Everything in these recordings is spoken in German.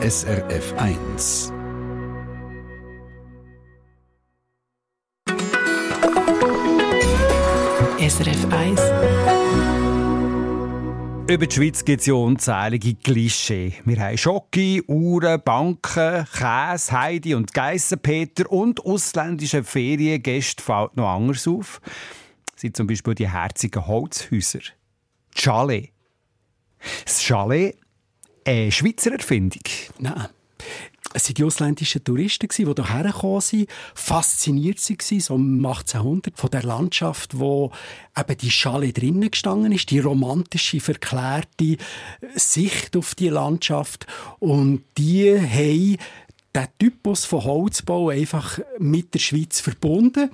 SRF 1. SRF 1. Über die Schweiz gibt es ja unzählige Klischee. Wir haben Schocke, Uhren, Banken, Käse, Heidi und Geissenpeter und ausländische Feriengäste fällt noch anders auf. Das sind zum Beispiel die herzigen Holzhäuser. Die Chalet. Das Chalet, eine Schweizer Erfindung. Nein. Es waren die ausländischen Touristen, die hierher gekommen sind, fasziniert waren, so um 1800, von der Landschaft, wo eben die Schale drinnen gestanden ist, die romantische, verklärte Sicht auf die Landschaft. Und die haben den Typus von Holzbau einfach mit der Schweiz verbunden.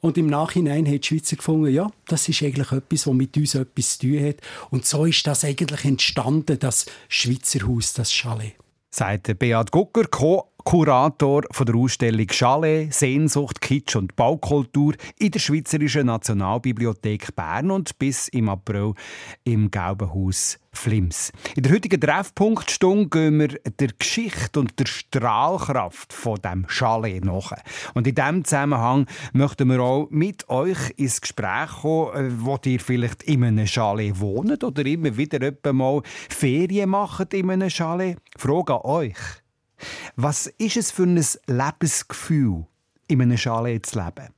Und im Nachhinein haben die Schweizer gefunden, ja, das ist eigentlich etwas, was mit uns etwas zu tun hat. Und so ist das eigentlich entstanden, das Schweizer Haus, das Chalet sagt Beat Gucker, Co-Kurator der Ausstellung Chalet, Sehnsucht, Kitsch und Baukultur in der Schweizerischen Nationalbibliothek Bern und bis im April im Gelben Haus Flims. In der heutigen Treffpunktstunde gehen wir der Geschichte und der Strahlkraft von dem Chalet nach. Und in diesem Zusammenhang möchten wir auch mit euch ins Gespräch kommen, äh, wo ihr vielleicht in einem Chalet wohnt oder immer wieder mal Ferien macht in einem Chalet. Frage an euch. Was ist es für ein Lebensgefühl, in einem Chalet zu leben?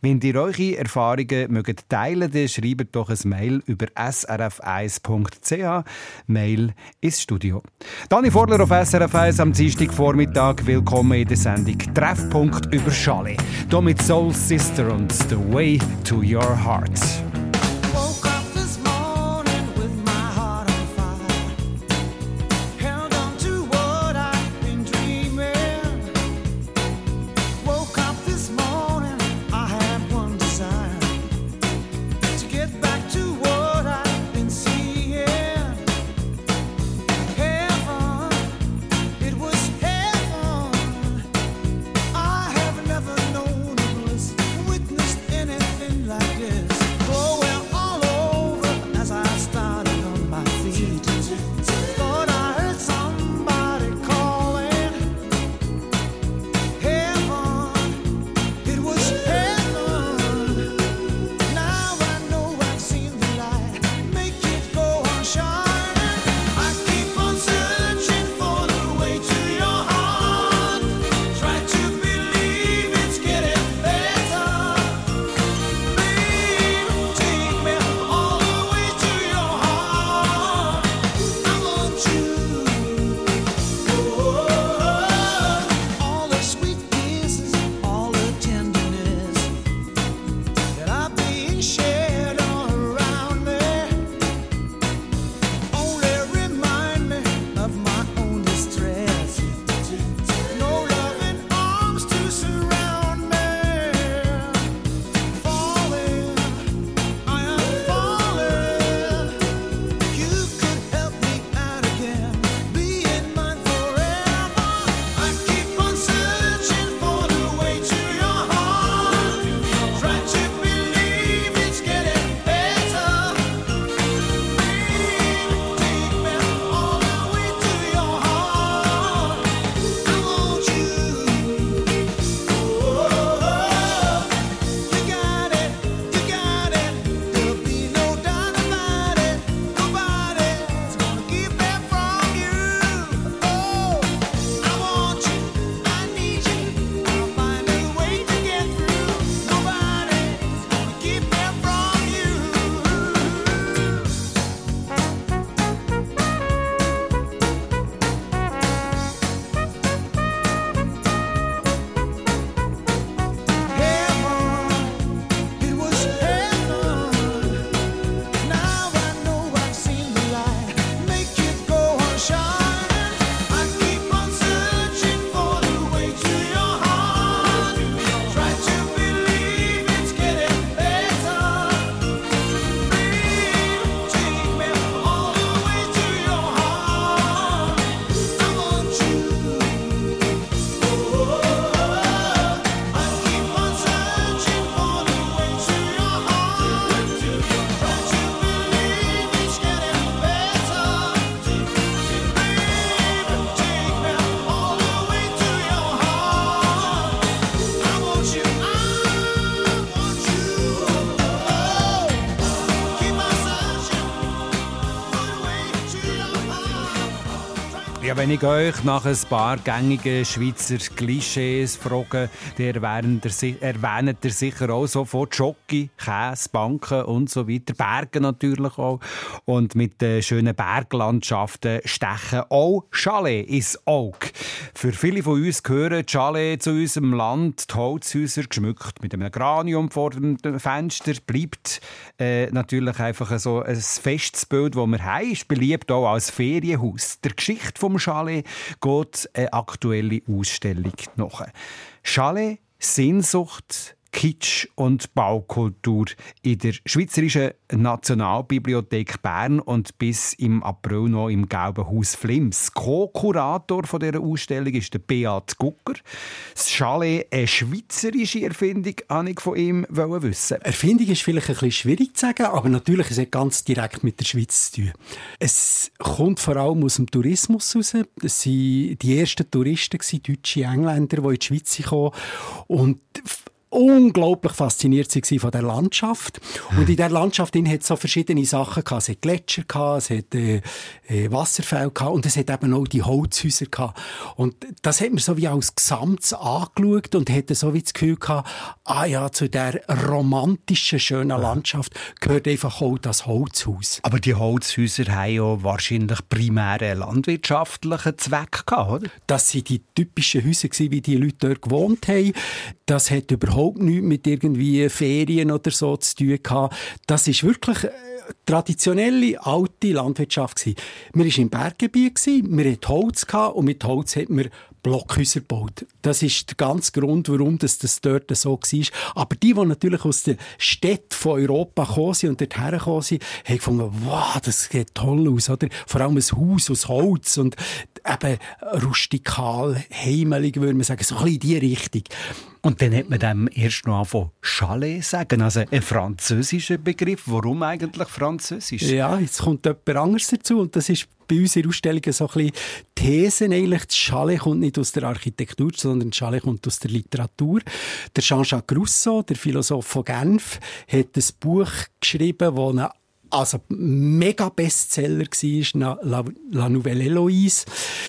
Wenn ihr eure Erfahrungen mögt teilen dann schreibt doch ein Mail über srf1.ch. Mail ins Studio. Dani Vorler auf SRF 1 am Dienstagvormittag. Willkommen in der Sendung Treffpunkt über Schale. Hier mit Soul Sister und The Way to Your Heart. Wenn ich euch nach ein paar gängigen Schweizer Klischees frage, der erwähnt ihr sicher auch sofort Jockey, Käse, Banken und so weiter. Berge natürlich auch. Und mit den schönen Berglandschaften stechen auch Chalet ins Auge. Für viele von uns gehören Chalet zu unserem Land. Die Holzhäuser geschmückt mit einem Granium vor dem Fenster bleibt äh, natürlich einfach so ein festes Bild, das wir haben. Ist beliebt auch als Ferienhaus. Der Geschichte vom Chalet geht eine aktuelle Ausstellung nach. Chalet, Sehnsucht, Kitsch und Baukultur in der Schweizerischen Nationalbibliothek Bern und bis im April noch im Gelben Haus Flims. Co-Kurator dieser Ausstellung ist der Beat Gucker. Das Chalet, eine schweizerische Erfindung, habe ich von ihm wissen. Erfindung ist vielleicht ein bisschen schwierig zu sagen, aber natürlich ist es ganz direkt mit der Schweiz zu tun. Es kommt vor allem aus dem Tourismus raus. Es waren die ersten Touristen, deutsche Engländer, die in die Schweiz kamen. Und unglaublich fasziniert sie von der Landschaft. Und in der Landschaft hat es so verschiedene Sachen gehabt. Es hat Gletscher gehabt, es hat äh, äh, Wasserfälle gehabt und es hat eben auch die Holzhäuser gehabt. Und das hat man so wie als Gesamtes angeschaut und hatte so wie das Gefühl gehabt, ah ja, zu der romantischen, schönen Landschaft gehört einfach auch das Holzhaus. Aber die Holzhäuser haben ja wahrscheinlich primär einen landwirtschaftlichen Zweck gehabt, oder? Das sind die typischen Häuser wie die Leute dort gewohnt haben. Das hat überhaupt überhaupt nichts mit irgendwie Ferien oder so zu tun gehabt. Das ist wirklich äh, traditionelle, alte Landwirtschaft. Wir waren im Berggebiet, wir hatten Holz und mit Holz hat man Blockhäuser gebaut. Das ist der ganze Grund, warum das, das dort so war. Aber die, die natürlich aus den Städten von Europa gekommen sind und dort hergekommen sind, haben gefunden, wow, das sieht toll aus, oder? Vor allem ein Haus aus Holz und eben rustikal, heimelig, würde man sagen, so ein bisschen in die Richtung. Und dann hat man dem erst noch von Chalet sagen, also ein französischer Begriff. Warum eigentlich französisch? Ja, jetzt kommt jemand anderes dazu und das ist bei uns in Ausstellungen so ein bisschen Thesen eigentlich. Das Chalet kommt nicht aus der Architektur, sondern das Chalet kommt aus der Literatur. Der Jean-Jacques Rousseau, der Philosoph von Genf, hat ein Buch geschrieben, das eine also mega Bestseller war, La, La Nouvelle Eloise.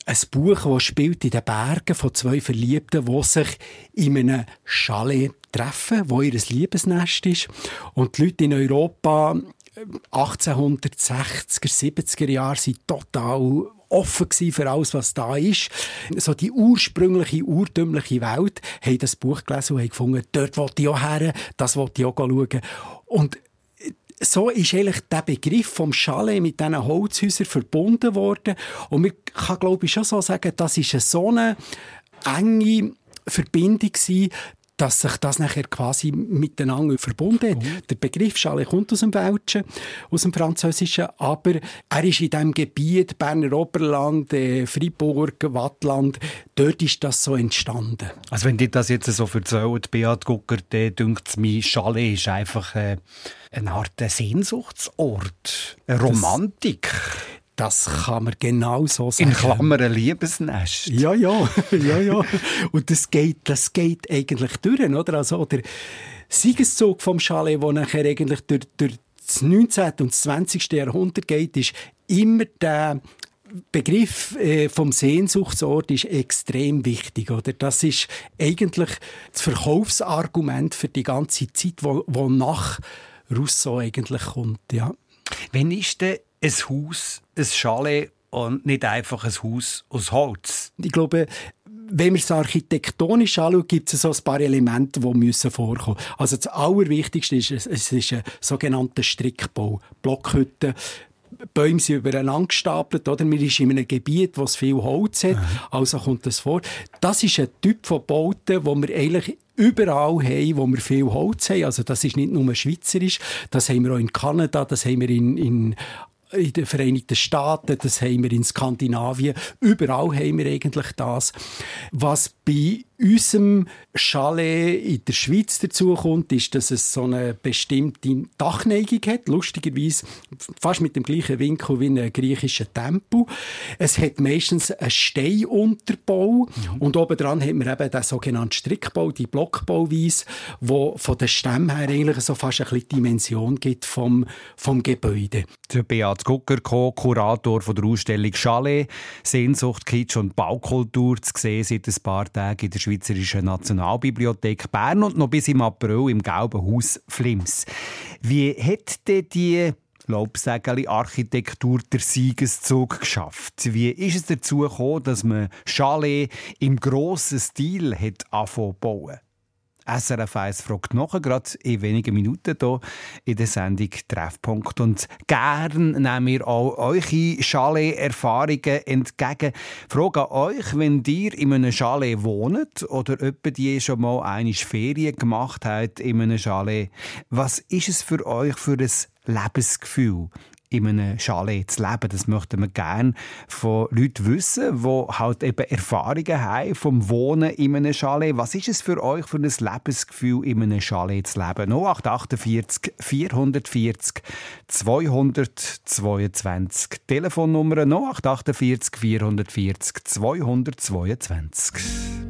Ein Buch, das spielt in den Bergen von zwei Verliebten, die sich in einem Chalet treffen, wo ihr Liebesnest ist. Und die Leute in Europa 1860er, 70er Jahre sind total offen für alles, was da ist. So die ursprüngliche, urtümliche Welt haben das Buch gelesen und haben gefunden, dort wollte ich auch her, das wollte ich auch schauen. Und so ist eigentlich der Begriff vom Chalet mit diesen Holzhäusern verbunden worden. Und man kann, glaube ich, schon so sagen, das ist eine so eine enge Verbindung dass sich das nachher quasi miteinander verbunden hat. Mhm. Der Begriff Chalet kommt aus dem Welschen, aus dem Französischen, aber er ist in diesem Gebiet, Berner Oberland, äh, Fribourg, Wattland, dort ist das so entstanden. Also wenn dir das jetzt so erzählt, Beat Gucker, dann denkt es mir, Chalet ist einfach äh, eine Art Sehnsuchtsort, eine Romantik. Das das kann man genau so sagen. In Klammern ein Liebesnest. Ja, ja, ja, ja. Und das geht, das geht eigentlich durch, oder? Also, der Siegeszug vom Chalet, der nachher eigentlich durch, durch das 19. und das 20. Jahrhundert geht, ist immer der Begriff äh, vom Sehnsuchtsort ist extrem wichtig, oder? Das ist eigentlich das Verkaufsargument für die ganze Zeit, wo, wo nach Rousseau eigentlich kommt, ja. Wenn ist denn ein Haus, ein Chalet und nicht einfach ein Haus aus Holz. Ich glaube, wenn man es architektonisch anschaut, gibt es so ein paar Elemente, die müssen vorkommen müssen. Also das Allerwichtigste ist, es ist ein sogenannter Strickbau. Blockhütten, Bäume sind übereinander gestapelt, oder? Man ist in einem Gebiet, wo es viel Holz hat, also kommt das vor. Das ist ein Typ von Bauten, wo wir eigentlich überall haben, wo wir viel Holz haben. Also das ist nicht nur schweizerisch, das haben wir auch in Kanada, das haben wir in, in in den Vereinigten Staaten, das haben wir in Skandinavien, überall haben wir eigentlich das. Was bei unserem Chalet in der Schweiz dazu kommt, ist, dass es so eine bestimmte Dachneigung hat. Lustigerweise fast mit dem gleichen Winkel wie ein griechischer Tempel. Es hat meistens einen Steinunterbau mhm. und obendran hat man eben den sogenannten Strickbau, die Blockbauweise, wo von den Stämmen her eigentlich so fast ein bisschen Dimension gibt vom, vom Gebäude. Der Beat Gucker, Co-Kurator der Ausstellung Chalet, Sehnsucht, Kitsch und Baukultur, zu sehen seit ein paar Tagen in der Schweizerischen Nationalbibliothek Bern und noch bis im April im Gelben Haus Flims. Wie hat denn die Laubsägeli Architektur der Siegeszug geschafft. Wie ist es dazu gekommen, dass man Chalet im grossen Stil hat angefangen bauen? SRF 1 fragt nachher, gerade in wenigen Minuten hier in der Sendung Treffpunkt. Und gern nehmen wir auch eure Chalet-Erfahrungen entgegen. Frage an euch, wenn ihr in einem Chalet wohnt oder jemand die schon mal eine Ferien gemacht hat in einem Chalet, was ist es für euch für ein Lebensgefühl? In einem Chalet zu leben. Das möchten wir gerne von Leuten wissen, die halt eben Erfahrungen haben vom Wohnen in einem Chalet. Was ist es für euch für ein Lebensgefühl, in einem Chalet zu leben? 0848 440 222. Telefonnummer 0848 440 222.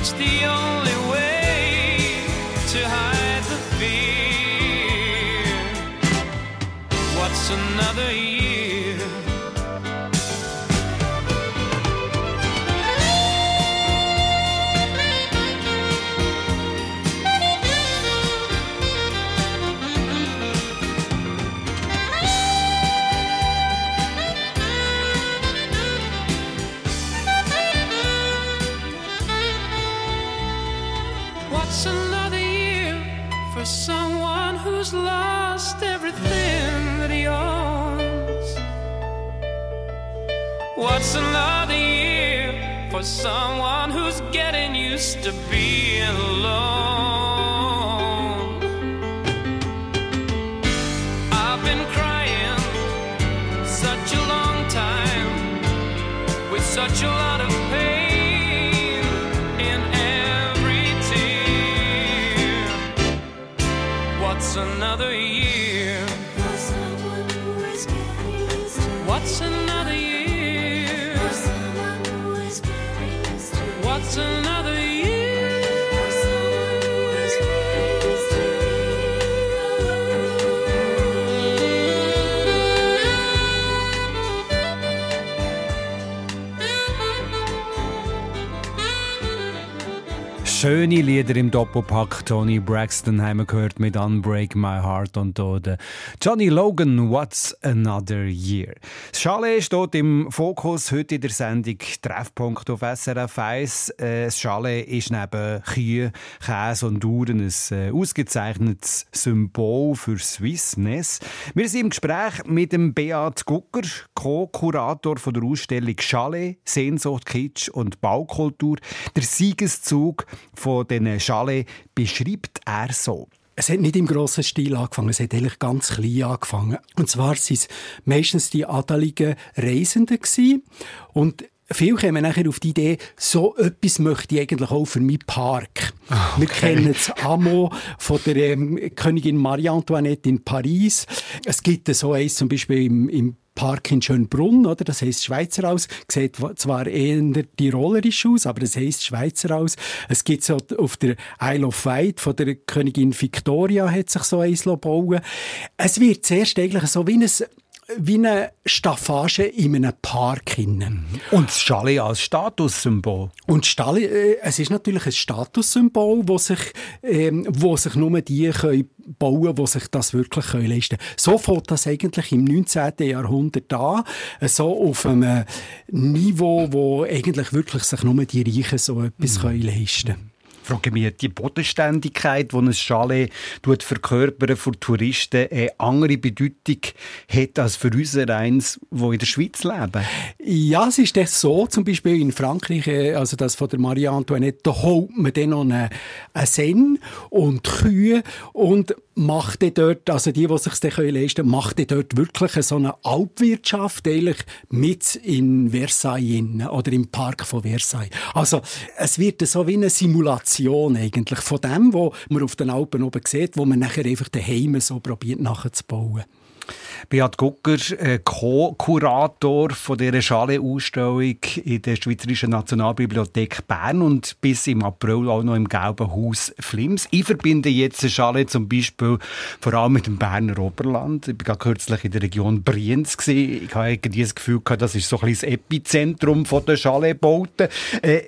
It's the only What's another year for someone who's getting used to being alone? I've been crying such a long time with such a lot of Schöne Lieder im Doppelpack. Tony Braxton haben wir gehört mit Unbreak My Heart und hier Johnny Logan, What's Another Year. Das Chalet steht im Fokus heute in der Sendung Treffpunkt auf SRF 1. Äh, Das Chalet ist neben Kühe, Käse und Uhren ein äh, ausgezeichnetes Symbol für Swissness. Wir sind im Gespräch mit dem Beat Gucker, Co-Kurator der Ausstellung Chalet, Sehnsucht, Kitsch und Baukultur. Der Siegeszug von diesen Chalet beschreibt er so. Es hat nicht im grossen Stil angefangen, es hat eigentlich ganz klein angefangen. Und zwar waren es meistens die adeligen Reisenden gewesen. und Viele kommen nachher auf die Idee, so etwas möchte ich eigentlich auch für meinen Park. Wir kennen das Amo von der ähm, Königin Marie-Antoinette in Paris. Es gibt so eins zum Beispiel im, im Park in Schönbrunn, oder? Das heisst Schweizer Haus. Sieht zwar eher tirolerisch aus, aber das heisst Schweizer Haus. Es gibt so auf der Isle of Wight von der Königin Victoria hat sich so eins bauen Es wird zuerst eigentlich so wie ein wie eine Staffage in einem Park. Hinein. Und das Chalet als Statussymbol. Und Stalle, äh, es ist natürlich ein Statussymbol, wo sich, ähm, wo sich nur die können bauen die sich das wirklich können leisten können. So fängt das eigentlich im 19. Jahrhundert an, so auf einem Niveau, wo eigentlich wirklich sich nur die Reichen so etwas mhm. können leisten können frage mich, die Bodenständigkeit, die ein Chalet verkörpern für Touristen, eine andere Bedeutung hat als für uns eins, die in der Schweiz leben? Ja, es ist das so, zum Beispiel in Frankreich, äh, also das von der Marie Antoinette, da holt man dann noch einen, einen Sen und Kühe und macht dort, also die, die sich das leisten können, macht dort wirklich so eine Alpwirtschaft eigentlich mit in Versailles oder im Park von Versailles. Also es wird so wie eine Simulation eigentlich von dem, was man auf den Alpen oben sieht, wo man nachher einfach daheim so probiert nachzubauen. Beat Gucker, äh, Co-Kurator von dieser Schale-Ausstellung in der Schweizerischen Nationalbibliothek Bern und bis im April auch noch im Gelben Haus Flims. Ich verbinde jetzt Schale zum Beispiel vor allem mit dem Berner Oberland. Ich war kürzlich in der Region Brienz. Ich habe irgendwie das Gefühl, das ist so ein bisschen das Epizentrum der Schale-Bauten. Äh,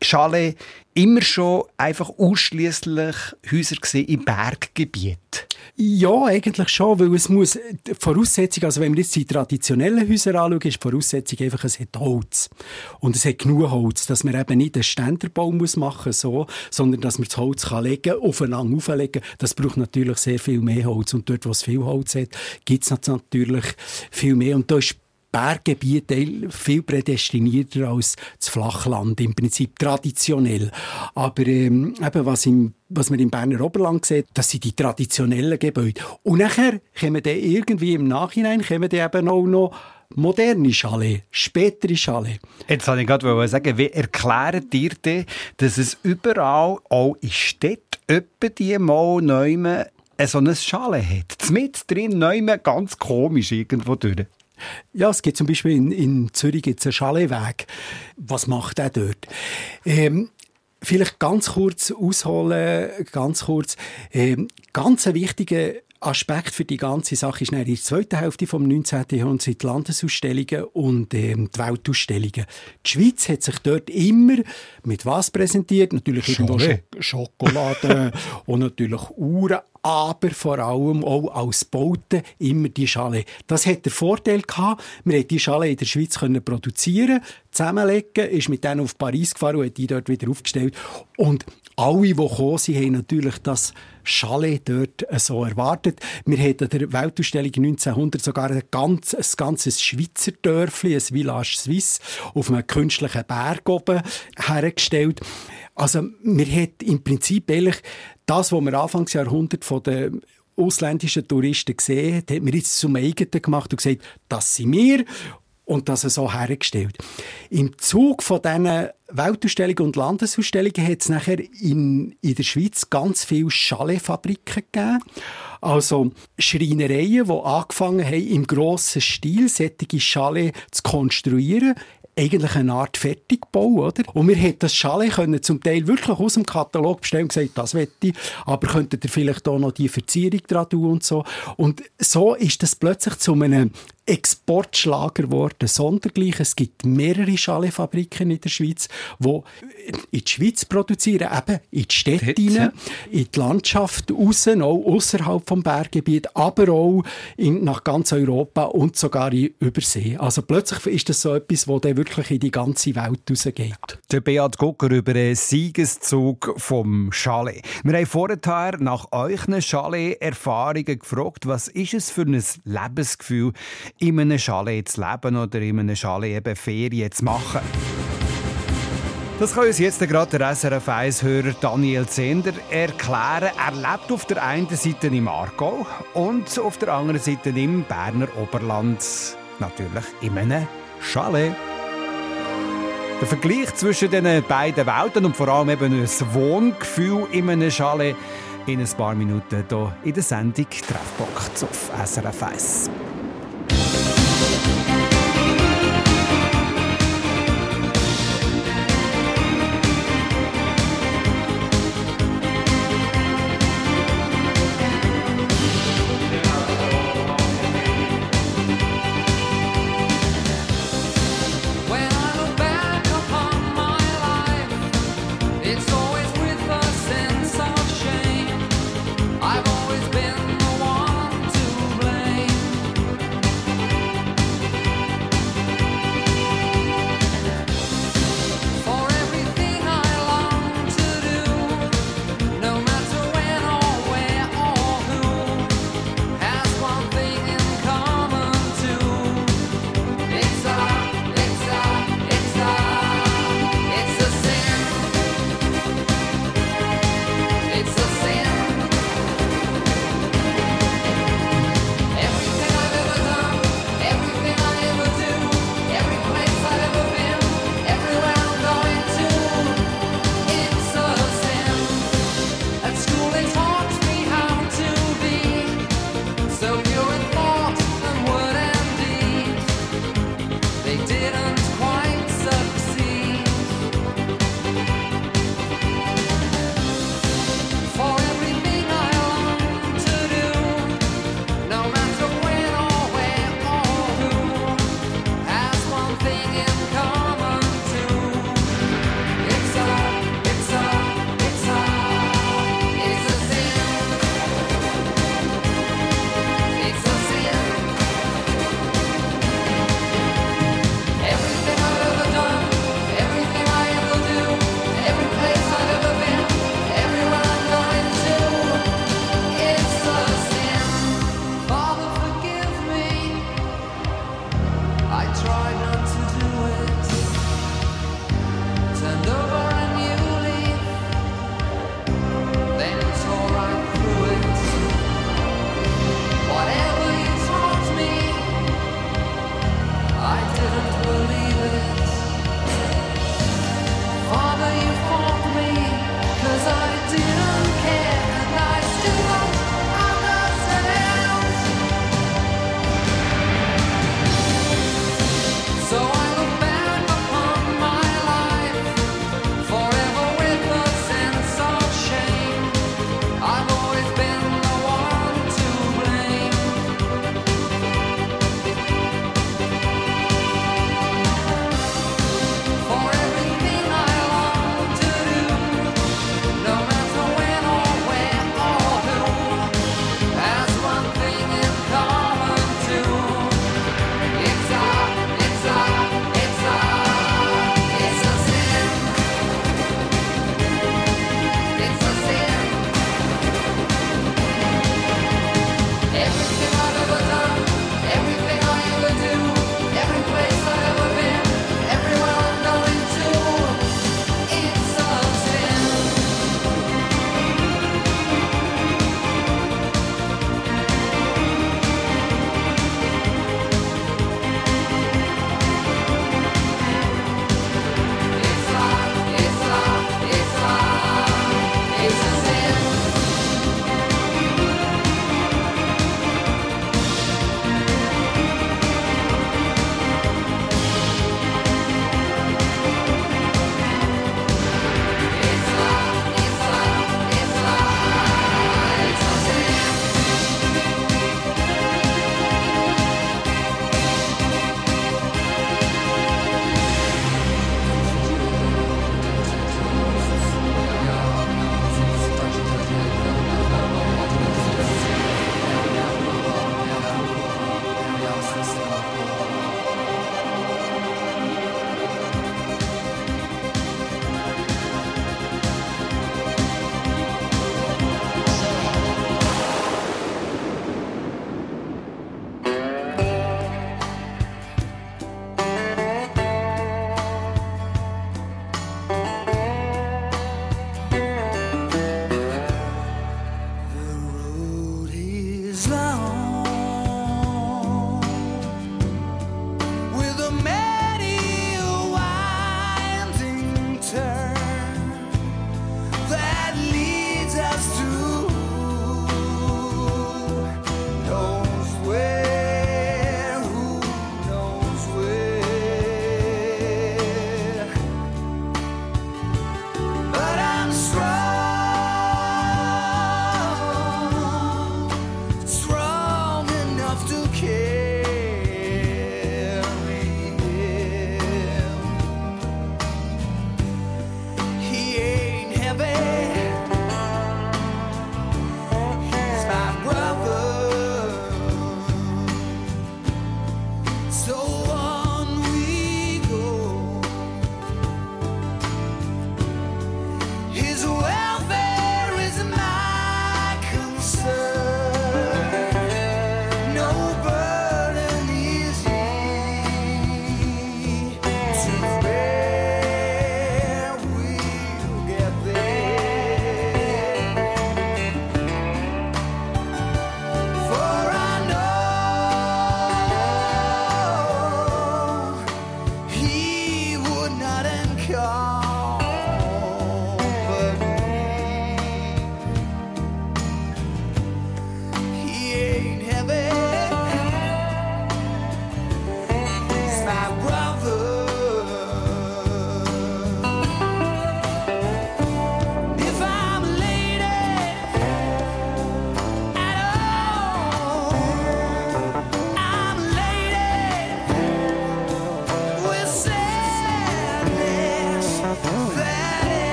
Chalet immer schon einfach ausschließlich Häuser im Berggebiet? Ja, eigentlich schon, weil es muss, die Voraussetzung, also wenn wir jetzt die traditionellen Häuser anschauen, ist die Voraussetzung einfach, es hat Holz. Und es hat genug Holz, dass man eben nicht einen Ständerbau muss machen so, sondern dass man das Holz kann legen, aufeinander auflegen. Das braucht natürlich sehr viel mehr Holz. Und dort, wo es viel Holz hat, gibt es natürlich viel mehr. Und da ist Berggebiet viel prädestinierter als das Flachland, im Prinzip traditionell. Aber ähm, eben, was, im, was man im Berner Oberland sieht, das sind die traditionellen Gebäude. Und nachher kommen dann irgendwie im Nachhinein kommen dann eben auch noch moderne Chalet, spätere Chalet. Jetzt wollte ich gerade sagen, wie erklärt ihr denn, dass es überall, auch in Städten, etwa die mal neu so ein Chalet hat? Mit drin, neu ganz komisch irgendwo durch. Ja, es gibt zum Beispiel in, in Zürich gibt's einen Chaletweg. Was macht er dort? Ähm, vielleicht ganz kurz ausholen, ganz kurz. Ähm, ganz ein wichtiger Aspekt für die ganze Sache ist in der zweiten Hälfte des 19. Jahrhunderts die Landesausstellungen und ähm, die Weltausstellungen. Die Schweiz hat sich dort immer mit was präsentiert? Natürlich irgendwo Sch Schokolade und natürlich Uhren, aber vor allem auch als Bauten immer die Schale. Das hat der Vorteil gehabt, wir konnten die Schale in der Schweiz können produzieren, zusammenlegen, ist mit denen auf Paris gefahren und hat die dort wieder aufgestellt. Und alle, die gekommen sind, haben natürlich das Chalet dort so erwartet. Wir hatten an der Weltausstellung 1900 sogar ein, ganz, ein ganzes Schweizer Dörfli, ein Village Suisse, auf einem künstlichen Berg oben hergestellt. Also, wir hat im Prinzip ehrlich das, was wir Anfangsjahrhundert von den ausländischen Touristen gesehen hat, hat mir jetzt zum eigenen gemacht und gesagt, das sind wir und das so hergestellt. Im Zug von diesen Weltausstellungen und Landesausstellungen hat es nachher in, in der Schweiz ganz viele Chaletfabriken gegeben. Also Schreinereien, die angefangen haben, im grossen Stil solche Chalet zu konstruieren eigentlich eine Art Fertigbau, oder? Und wir hätten das Chalet können zum Teil wirklich aus dem Katalog bestellen und gesagt, das wette ich, aber könntet ihr vielleicht auch noch die Verzierung dran tun und so. Und so ist das plötzlich zu einem Exportschlager geworden, sondergleich. Es gibt mehrere Schalefabriken in der Schweiz, die in die Schweiz produzieren, eben in die Städte rein, in die Landschaft raus, auch außerhalb vom Berggebiet, aber auch in, nach ganz Europa und sogar in Übersee. Also plötzlich ist das so etwas, das dann wirklich in die ganze Welt rausgeht. Der Beat Gucker über den Siegeszug vom Chalet. Wir haben vorher nach euren Chalet-Erfahrungen gefragt, was ist es für ein Lebensgefühl in einem Chalet zu leben oder in einem Chalet eben Ferien zu machen. Das kann uns jetzt gerade der SRF 1-Hörer Daniel Zender erklären. Er lebt auf der einen Seite im Aargau und auf der anderen Seite im Berner Oberland. Natürlich in einem Chalet. Der Vergleich zwischen den beiden Welten und vor allem eben ein Wohngefühl in einem Chalet in ein paar Minuten hier in der Sendung Treffpunkt auf SRF 1.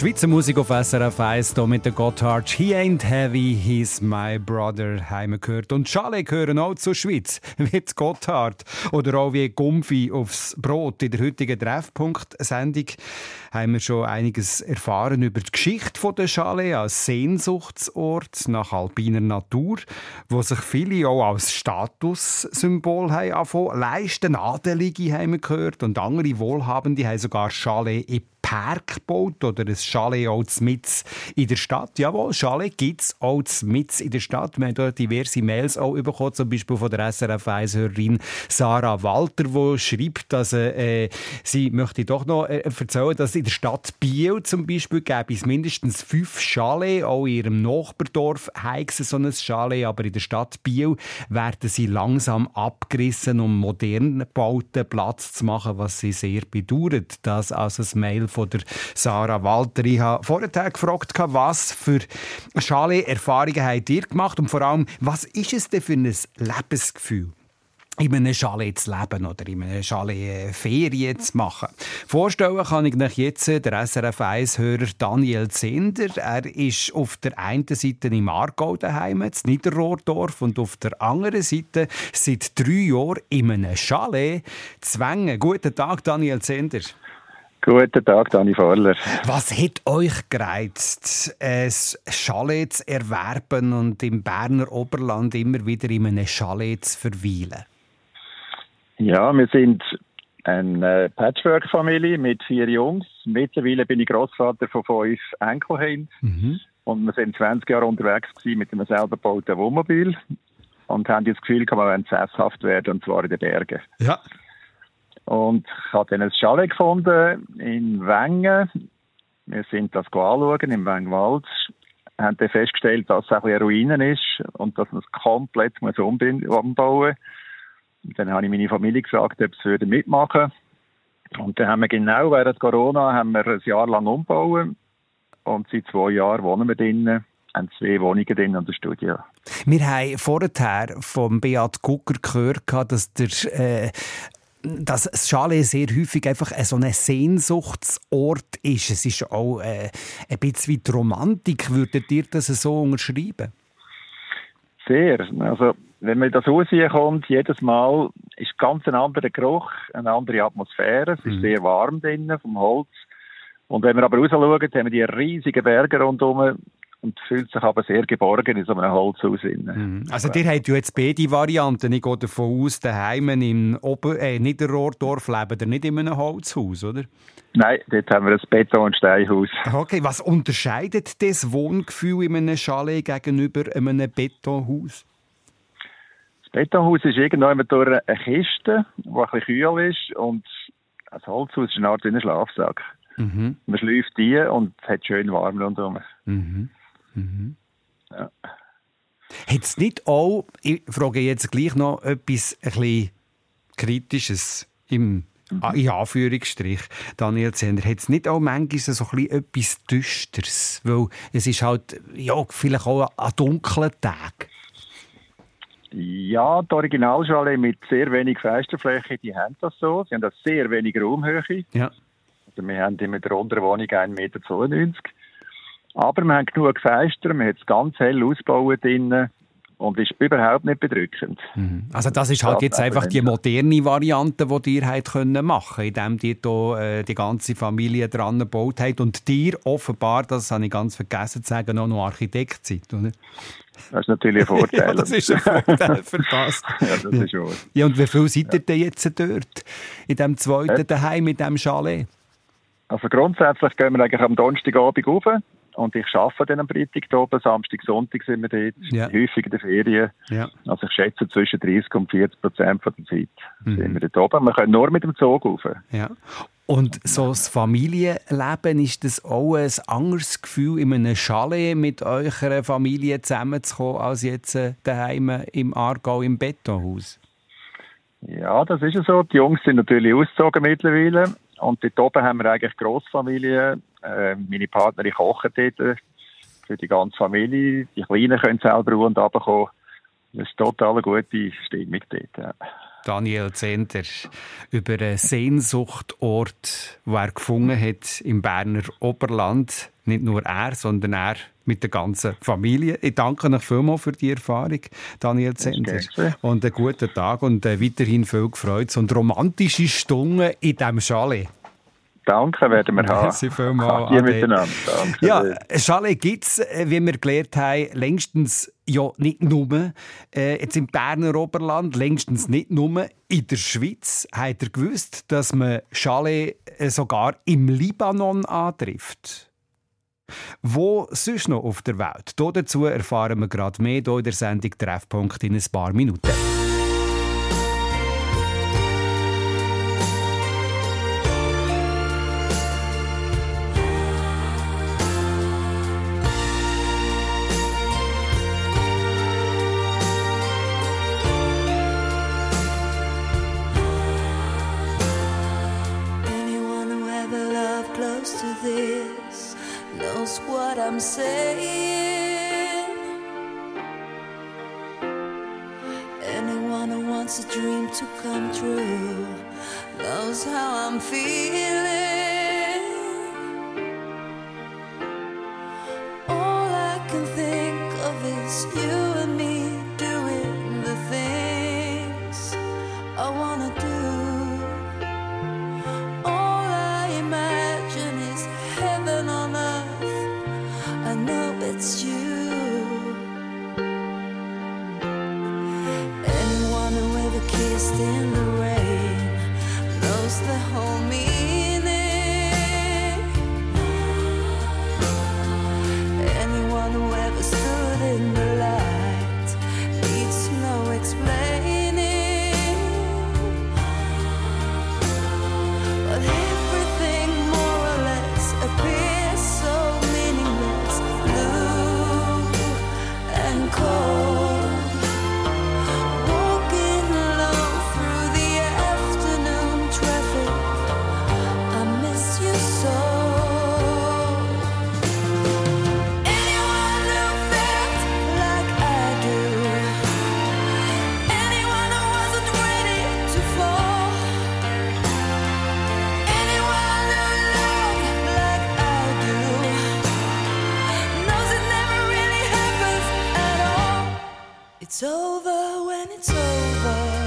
Schweizer Musik auf SRF 1 hier mit der Gotthard. He ain't heavy, he's my brother, haben wir gehört. Und Schale gehören auch zur Schweiz, wie Gotthard. Oder auch wie Gumpfi aufs Brot. In der heutigen Treffpunkt-Sendung haben wir schon einiges erfahren über die Geschichte der Schale als Sehnsuchtsort nach alpiner Natur, wo sich viele auch als Statussymbol haben leisten. Adelige haben gehört und andere Wohlhabende haben sogar Schale in Park gebaut oder ein Chalet auch mit in der Stadt. Jawohl, Chalet gibt es auch mit in der Stadt. Wir haben dort diverse Mails auch bekommen, zum Beispiel von der SRF 1-Hörerin Sarah Walter, die schreibt, dass äh, sie möchte doch noch äh, erzählen, dass in der Stadt Biel zum Beispiel gäbe es mindestens fünf Chalet, auch in ihrem Nachbardorf heißen so ein Chalet, aber in der Stadt Biel werden sie langsam abgerissen, um modern gebauten Platz zu machen, was sie sehr bedauert. Das als ein Mail von der Sarah Walter. Ich habe vorher gefragt, was für Chalet-Erfahrungen habt ihr gemacht und vor allem, was ist es denn für ein Lebensgefühl? in einem Chalet zu leben oder in einem Chalet Ferien zu machen. Vorstellen kann ich euch jetzt der SRF 1-Hörer Daniel Zender. Er ist auf der einen Seite im Aargau daheim, in Niederrohrdorf, und auf der anderen Seite seit drei Jahren in einem Chalet zu Wengen. Guten Tag, Daniel Zender. Guten Tag, Dani Vorler. Was hat euch gereizt, ein Chalet zu erwerben und im Berner Oberland immer wieder in einem Chalet zu verweilen? Ja, wir sind eine Patchwork-Familie mit vier Jungs. Mittlerweile bin ich Großvater von fünf Enkelkindern. Mhm. Und wir sind 20 Jahre unterwegs mit einem selber gebauten Wohnmobil und haben jetzt das Gefühl, wir wollen sesshaft werden, und zwar in den Bergen. Ja. Und ich habe dann ein Chalet gefunden in Wengen. Wir sind das anschauen, im Wengwald. haben dann festgestellt, dass es eine Ruine ist und dass man es komplett muss umbauen muss. Dann habe ich meine Familie gesagt, ob sie mitmachen würden. Und dann haben wir genau während Corona haben wir ein Jahr lang umbauen. Und seit zwei Jahren wohnen wir drinnen haben zwei Wohnungen drin und ein Studio. Wir haben vorher vom Beat Gucker gehört, dass der äh, dass das Chalet sehr häufig einfach so ein Sehnsuchtsort ist. Es ist auch äh, ein bisschen wie die Romantik. Würdet ihr das so unterschreiben? Sehr. Also, wenn man das Haus hier kommt, jedes Mal ist ganz ein anderer Geruch, eine andere Atmosphäre. Es ist mhm. sehr warm drinnen vom Holz. Und wenn wir aber rausschauen, haben wir die riesigen Berge rundherum und fühlt sich aber sehr geborgen in so einem Holzhaus. Mhm. Also ihr habt ja jetzt beide Varianten. Ich gehe davon aus, daheim im Ober äh, Niederrohrdorf lebt ihr nicht in einem Holzhaus, oder? Nein, dort haben wir ein Beton- und Steinhaus. Okay, was unterscheidet das Wohngefühl in einem Chalet gegenüber einem Betonhaus? Das Betonhaus ist irgendwann durch eine Kiste, die ein bisschen kühl ist und das Holzhaus ist eine Art wie ein Schlafsack. Mhm. Man schläft die und es hat schön warm rundherum. Mhm. Mhm. Ja. Hat es nicht auch, ich frage jetzt gleich noch etwas ein bisschen Kritisches im mhm. in Anführungsstrich, Daniel Zender, hat es nicht auch manchmal so ein etwas Düsteres? Weil es ist halt, ja, vielleicht auch an dunklen Tagen. Ja, die Originalschale mit sehr wenig Fensterfläche, die haben das so. Sie haben das sehr wenig Raumhöhe. Ja. Also wir haben in der unteren Wohnung 1,92 Meter. Aber wir haben genug Fenster, wir haben es ganz hell ausgebaut drinnen und ist überhaupt nicht bedrückend. Mhm. Also das ist halt jetzt einfach die moderne Variante, die ihr habt können machen, indem ihr da äh, die ganze Familie dran gebaut habt und dir offenbar, das habe ich ganz vergessen zu sagen, auch noch Architekt seid, oder? Das ist natürlich ein Vorteil. ja, das ist ein Vorteil für das. ja, das ist wahr. Ja, und wie viel seid ihr denn jetzt dort? In dem zweiten daheim, mit dem Chalet? Also grundsätzlich gehen wir eigentlich am Donnerstagabend rauf und ich arbeite dann am Freitag oben, Samstag, Sonntag sind wir dort, ja. häufig in der Ferien. Ja. Also ich schätze zwischen 30 und 40 Prozent der Zeit mhm. sind wir dort oben. Wir können nur mit dem Zug rauf. Ja. Und so das Familienleben, ist das auch ein anderes Gefühl, in einem Chalet mit eurer Familie zusammenzukommen, als jetzt äh, daheim im Aargau im Betonhaus? Ja, das ist ja so. Die Jungs sind natürlich ausgezogen mittlerweile. Und dort oben haben wir eigentlich Grossfamilie. Äh, meine Partnerin kocht dort äh, für die ganze Familie. Die Kleinen können selber und runterkommen. Das ist total eine gute Stimmung dort. Ja. Daniel Zender über einen Sehnsuchtort, den er gefunden hat im Berner Oberland. Nicht nur er, sondern er mit der ganzen Familie. Ich danke euch vielmals für die Erfahrung, Daniel Zender. Und einen guten Tag und äh, weiterhin viel Freude und romantische Stunden in diesem Chalet. Danke, werden wir haben. Merci vielmals. Ihr miteinander. Danke. Ja, Chalet gibt es, äh, wie wir gelernt haben, längstens ja nicht nur äh, jetzt im Berner Oberland, längstens nicht nur in der Schweiz. Habt ihr gewusst, dass man Chalet äh, sogar im Libanon antrifft? Wo sonst noch auf der Welt? Dazu erfahren wir gerade mehr hier in der Sendung Treffpunkt in ein paar Minuten. I'm saying. Anyone who wants a dream to come true knows how I'm feeling. over when it's over.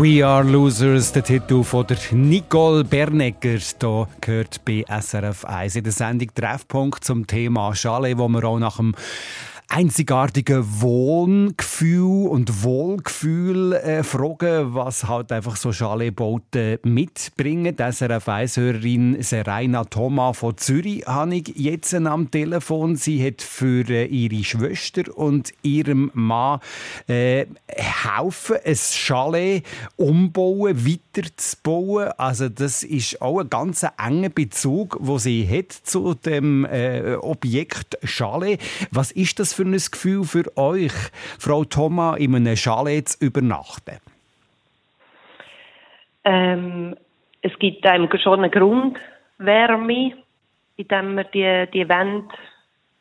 We Are Losers, der Titel von der Nicole Bernegger, hier gehört bei SRF 1 in der Sendung Treffpunkt zum Thema Chalet, wo wir auch nach dem einzigartige Wohngefühl und Wohlgefühl äh, fragen, was halt einfach so Chaletbauten mitbringen. Die SRF 1-Hörerin Seraina Thoma von Zürich habe ich jetzt am Telefon. Sie hat für äh, ihre Schwester und ihrem Mann äh, helfen, ein Chalet umbauen, weiterzubauen. Also das ist auch ein ganz enger Bezug, wo sie hat zu dem äh, Objekt Chalet. Was ist das für ein Gefühl für euch, Frau Thoma, in einem Chalet zu übernachten? Ähm, es gibt einem schon eine Grundwärme, indem man die, die Wände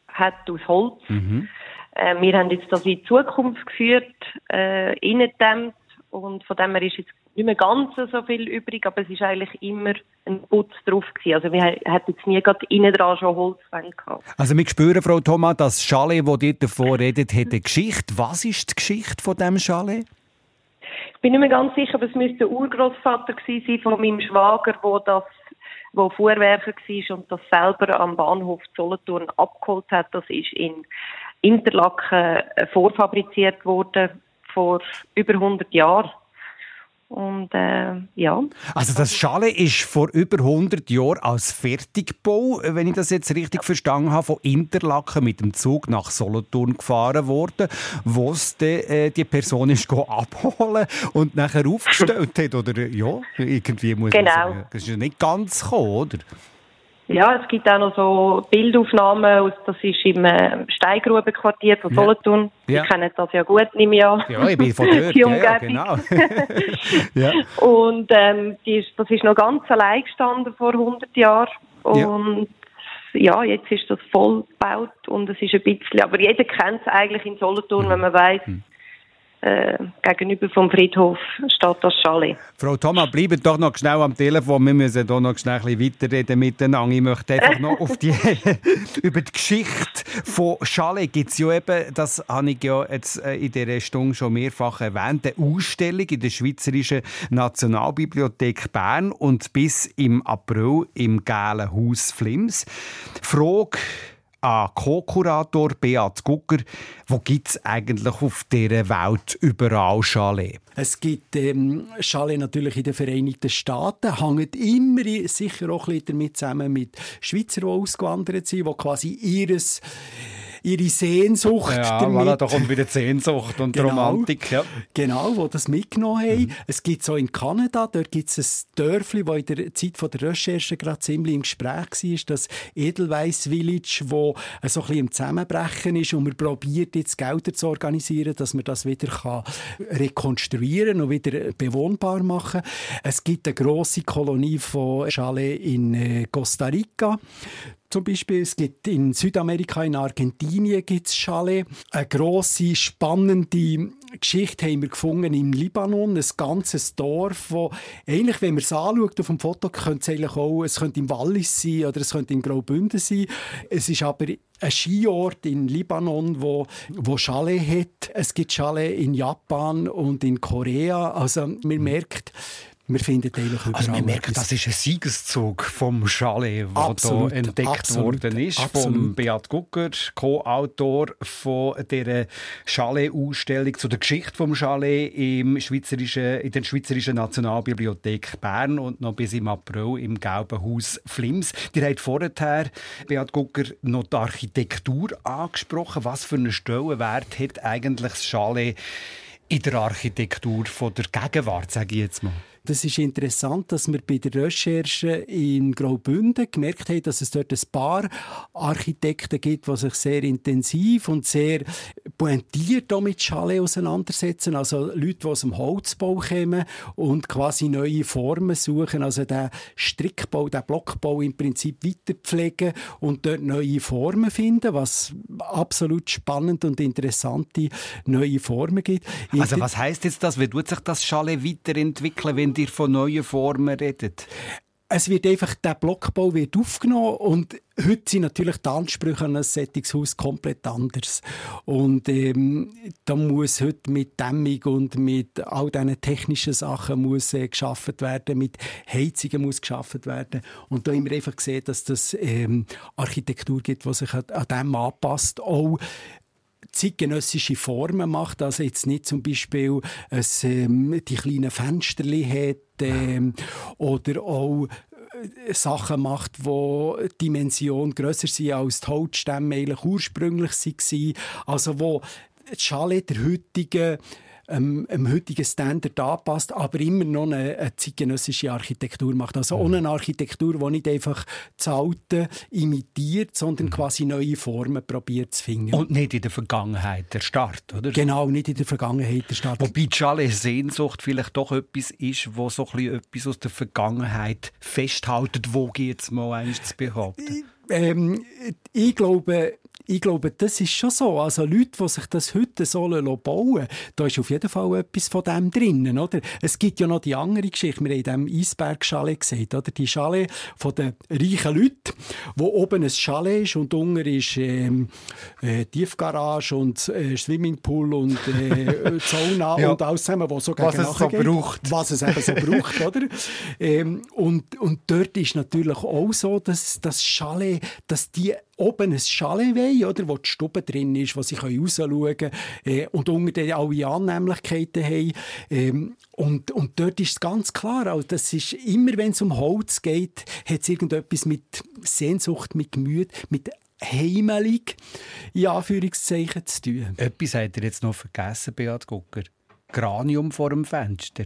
hat aus Holz. Mhm. Äh, wir haben jetzt das in die Zukunft geführt, äh, innendämmt und von dem her ist jetzt nicht mehr ganz so viel übrig, aber es ist eigentlich immer ein Putz drauf gewesen. Also wir hatten jetzt nie gerade innen dran schon Holzwände gehabt. Also wir spüren, Frau Thomas, das Chalet, das ihr davor redet, hat eine Geschichte. Was ist die Geschichte von diesem Chalet? Ich bin nicht mehr ganz sicher, aber es müsste der Urgroßvater sein von meinem Schwager, wo das wo Fuhrwerfer war und das selber am Bahnhof Solothurn abgeholt hat. Das ist in Interlaken äh, vorfabriziert worden vor über 100 Jahren. Und äh, ja. Also das Schale ist vor über 100 Jahren als Fertigbau, wenn ich das jetzt richtig ja. verstanden habe, von Interlaken mit dem Zug nach Solothurn gefahren worden, wo es die, äh, die Person ist abholen und nachher aufgestellt hat, oder? Ja, irgendwie muss genau. man sagen. Das ist ja nicht ganz gekommen, oder? Ja, es gibt auch noch so Bildaufnahmen, aus, das ist im äh, Steingrubenquartier von Solothurn. Ja. Sie kennen das ja gut, nehme ich an. Ja, ich bin von dort. Die ja, ja, Umgebung. genau. ja. Und ähm, die ist, das ist noch ganz allein gestanden vor 100 Jahren. Ja. Und ja. jetzt ist das voll gebaut und es ist ein bisschen, aber jeder kennt es eigentlich in Solothurn, wenn man weiß, äh, gegenüber vom Friedhof steht das Chalet. Frau Thomas, bleibt doch noch schnell am Telefon. Wir müssen hier noch schnell ein bisschen weiterreden miteinander. Ich möchte einfach noch auf die, über die Geschichte von Chalet gibt es ja eben, das habe ich ja jetzt äh, in dieser Stunde schon mehrfach erwähnt, eine Ausstellung in der Schweizerischen Nationalbibliothek Bern und bis im April im Gälen Haus Flims. Frage an Co-Kurator Beat Gucker, wo gibt es eigentlich auf dieser Welt überall Chalet? Es gibt ähm, Chalet natürlich in den Vereinigten Staaten, hängt immer sicher auch ein bisschen damit zusammen mit Schweizer, die ausgewandert sind, die quasi ihres, ihre Sehnsucht Ja, damit... voilà, da kommt wieder die Sehnsucht und Genau. Romantik. Ja. Genau, wo das mitgenommen haben. Es gibt so in Kanada, dort gibt es ein Dörfli, das in der Zeit von der Recherche gerade ziemlich im Gespräch war, das Edelweiss Village, wo äh, so ein bisschen im Zusammenbrechen ist und man probiert jetzt Gelder zu organisieren, dass man das wieder kann rekonstruieren und wieder bewohnbar machen Es gibt eine grosse Kolonie von Chalet in äh, Costa Rica. Zum Beispiel, es gibt in Südamerika, in Argentinien gibt es Chalet. Eine grosse, spannende Geschichte haben wir gefunden im Libanon. Ein ganzes Dorf, wo eigentlich, wenn man es anschaut auf dem Foto, könnte es eigentlich auch, es könnte im Wallis sein oder es könnte in Graubünden sein. Es ist aber ein Skiort in Libanon, wo, wo Chalet hat. Es gibt Chalet in Japan und in Korea. Also man merkt, wir finden eigentlich überall Also man merkt, das ist ein Siegeszug vom Chalet, der hier entdeckt absolut, worden ist. Vom absolut. Beat Gucker, Co-Autor von dieser Chalet-Ausstellung zu der Geschichte vom Chalet im Schweizerischen, in der Schweizerischen Nationalbibliothek Bern und noch bis im April im Gelben Haus Flims. Die hat vorher, Beat Gucker, noch die Architektur angesprochen. Was für einen Stellenwert hat eigentlich das Chalet in der Architektur von der Gegenwart, sage ich jetzt mal? Das ist interessant, dass wir bei der Recherche in Graubünden gemerkt haben, dass es dort ein paar Architekten gibt, die sich sehr intensiv und sehr pointiert mit Chalet auseinandersetzen. Also Leute, die aus dem Holzbau kommen und quasi neue Formen suchen. Also den Strickbau, den Blockbau im Prinzip weiterpflegen und dort neue Formen finden, was absolut spannend und interessante neue Formen gibt. Also was heißt jetzt das? Wie tut sich das Chalet weiterentwickeln, wenn ihr von neuen Formen redet? es wird einfach, der Blockbau wird aufgenommen und heute sind natürlich die Ansprüche an ein Sättigungshaus komplett anders. Und ähm, da muss heute mit Dämmung und mit all diesen technischen Sachen muss äh, geschaffen werden, mit Heizungen muss geschaffen werden. Und da haben wir einfach gesehen, dass das ähm, Architektur gibt, die sich an, an dem anpasst. Auch zeitgenössische Formen macht, also jetzt nicht zum Beispiel es, ähm, die kleinen Fensterli hat ähm, oder auch äh, Sachen macht, wo die Dimension grösser sind als die Holzstämme eigentlich ursprünglich waren. Also wo die Chalet der heutigen ähm, dem heutigen Standard anpasst, aber immer noch eine, eine zeitgenössische Architektur macht. Also ohne eine Architektur, die nicht einfach das Alte imitiert, sondern quasi neue Formen probiert zu finden. Und nicht in der Vergangenheit der Start, oder? Genau, nicht in der Vergangenheit der Stadt. Wobei die Chalet-Sehnsucht vielleicht doch etwas ist, wo so ein bisschen etwas aus der Vergangenheit festhaltet, wo jetzt mal eins zu behaupten. Ähm, ich glaube, ich glaube, das ist schon so. Also Leute, die sich das heute so bauen lassen, da ist auf jeden Fall etwas von dem drinnen, oder? Es gibt ja noch die andere Geschichte. Wir haben in diesem Eisberg-Chalet gesehen, oder? Die Chalet von den reichen Leuten, wo oben ein Chalet ist und unten ist ähm, äh, Tiefgarage und äh, Swimmingpool und äh, Sauna Ja. und alles zusammen, was so Was es so geht. braucht. Was es eben so braucht, oder? Ähm, und, und dort ist natürlich auch so, dass das Chalet, dass die oben ein Chalet oder, wo die Stube drin ist, wo sie rausschauen können äh, und unter denen alle Annehmlichkeiten haben. Ähm, und, und dort ist es ganz klar, also das ist immer, wenn es um Holz geht, hat es irgendetwas mit Sehnsucht, mit Gemüt, mit heimelig, in Anführungszeichen, zu tun. Etwas habt ihr jetzt noch vergessen, Beat Gucker. Granium vor dem Fenster.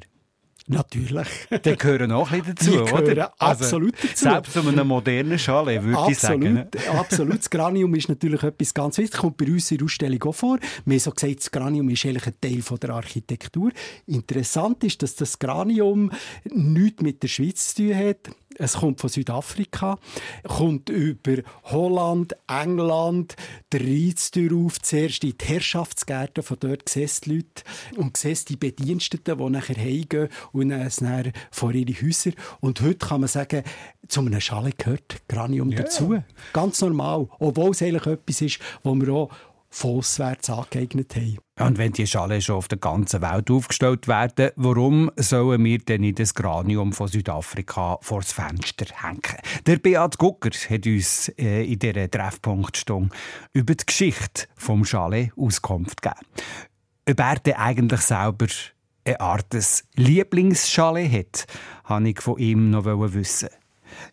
Natürlich. Die gehören auch ein bisschen dazu, Die gehören oder? Also, absolut dazu. Selbst zu einem modernen Chalet, würde ich sagen. ne? Absolut, absolut. Das Granium ist natürlich etwas ganz Wichtiges. Kommt bei uns in der Ausstellung auch vor. Wir haben so gesagt, das Granium ist eigentlich ein Teil von der Architektur. Interessant ist, dass das Granium nichts mit der Schweiz zu tun hat. Es kommt von Südafrika, kommt über Holland, England, der Reiztür auf, zuerst in die Herrschaftsgärten von dort siehst die Leute und siehst die Bediensteten, die nachher heimgehen und es nachher vor ihre Häuser. Und heute kann man sagen, zu einem Schale gehört Granium dazu. Ganz normal. Obwohl es eigentlich etwas ist, wo wir auch von auswärts angeeignet haben. Und wenn die Schale schon auf der ganzen Welt aufgestellt werden, warum sollen wir denn nicht das Granium von Südafrika vor das Fenster hängen? Der Beat Gucker hat uns äh, in dieser Treffpunktstunde über die Geschichte vom Chalet Auskunft gegeben. Ob er denn eigentlich selber eine Art Lieblingschalet hat, wollte ich von ihm noch wissen.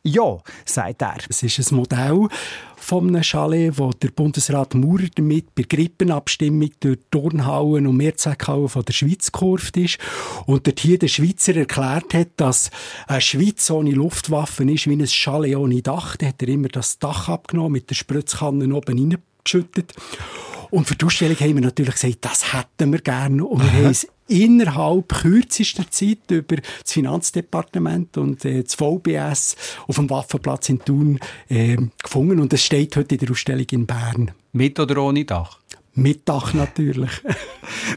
Ja, sagt er. Es ist ein Modell von einem Chalet, wo der Bundesrat Maurer damit bei Grippenabstimmung durch Turnhallen und Mehrzweckhallen von der Schweiz gekurft ist und dort hier der Schweizer erklärt hat, dass eine Schweiz ohne Luftwaffen ist wie ein Chalet ohne Dach. Da hat er immer das Dach abgenommen, mit der Spritzkanne oben reingeschüttet. Und für die Ausstellung haben wir natürlich gesagt, das hätten wir gerne. Und wir haben es innerhalb kürzester Zeit über das Finanzdepartement und äh, das VBS auf dem Waffenplatz in Thun äh, gefunden. Und es steht heute in der Ausstellung in Bern. Mit oder ohne Dach? Mit Dach natürlich.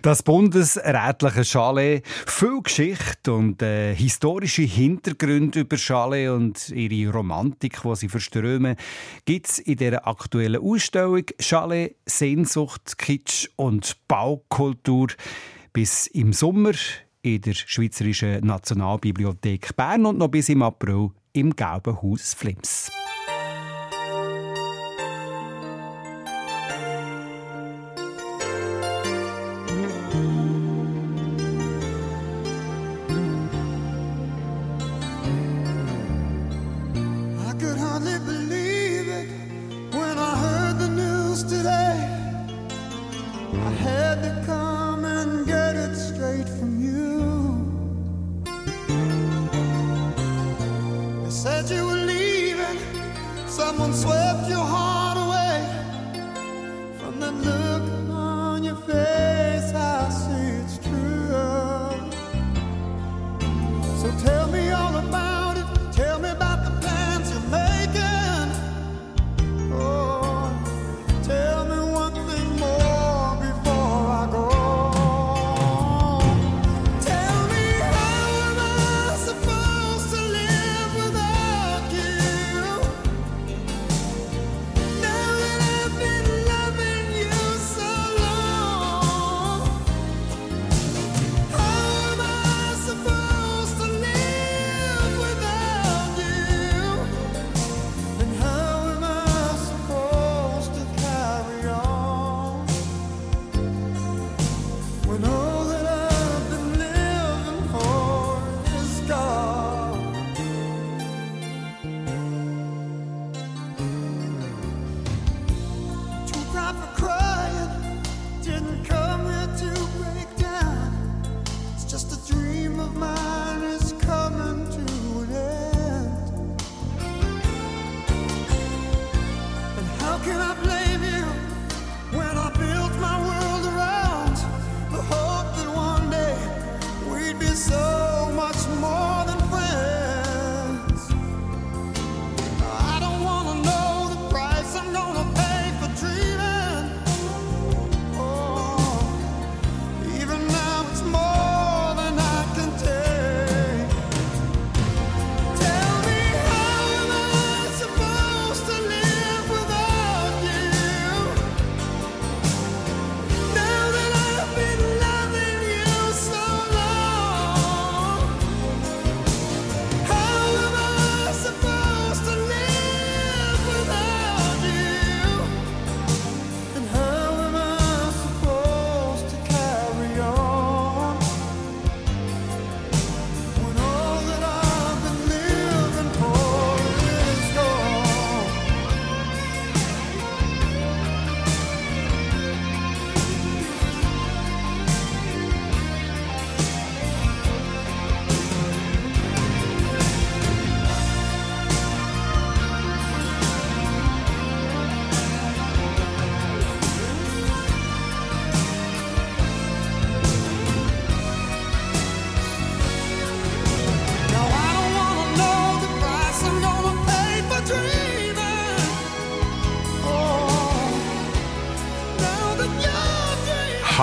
Das bundesrätliche Chalet, viel Geschichte und äh, historische Hintergründe über Chalet und ihre Romantik, die sie verströmen, gibt es in der aktuellen Ausstellung Chalet, Sehnsucht, Kitsch und Baukultur bis im Sommer in der Schweizerischen Nationalbibliothek Bern und noch bis im April im Gelben Haus Flims.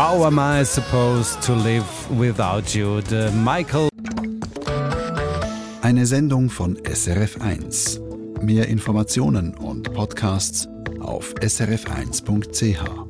How am I supposed to live without you? Der Michael. Eine Sendung von SRF1. Mehr Informationen und Podcasts auf srf1.ch.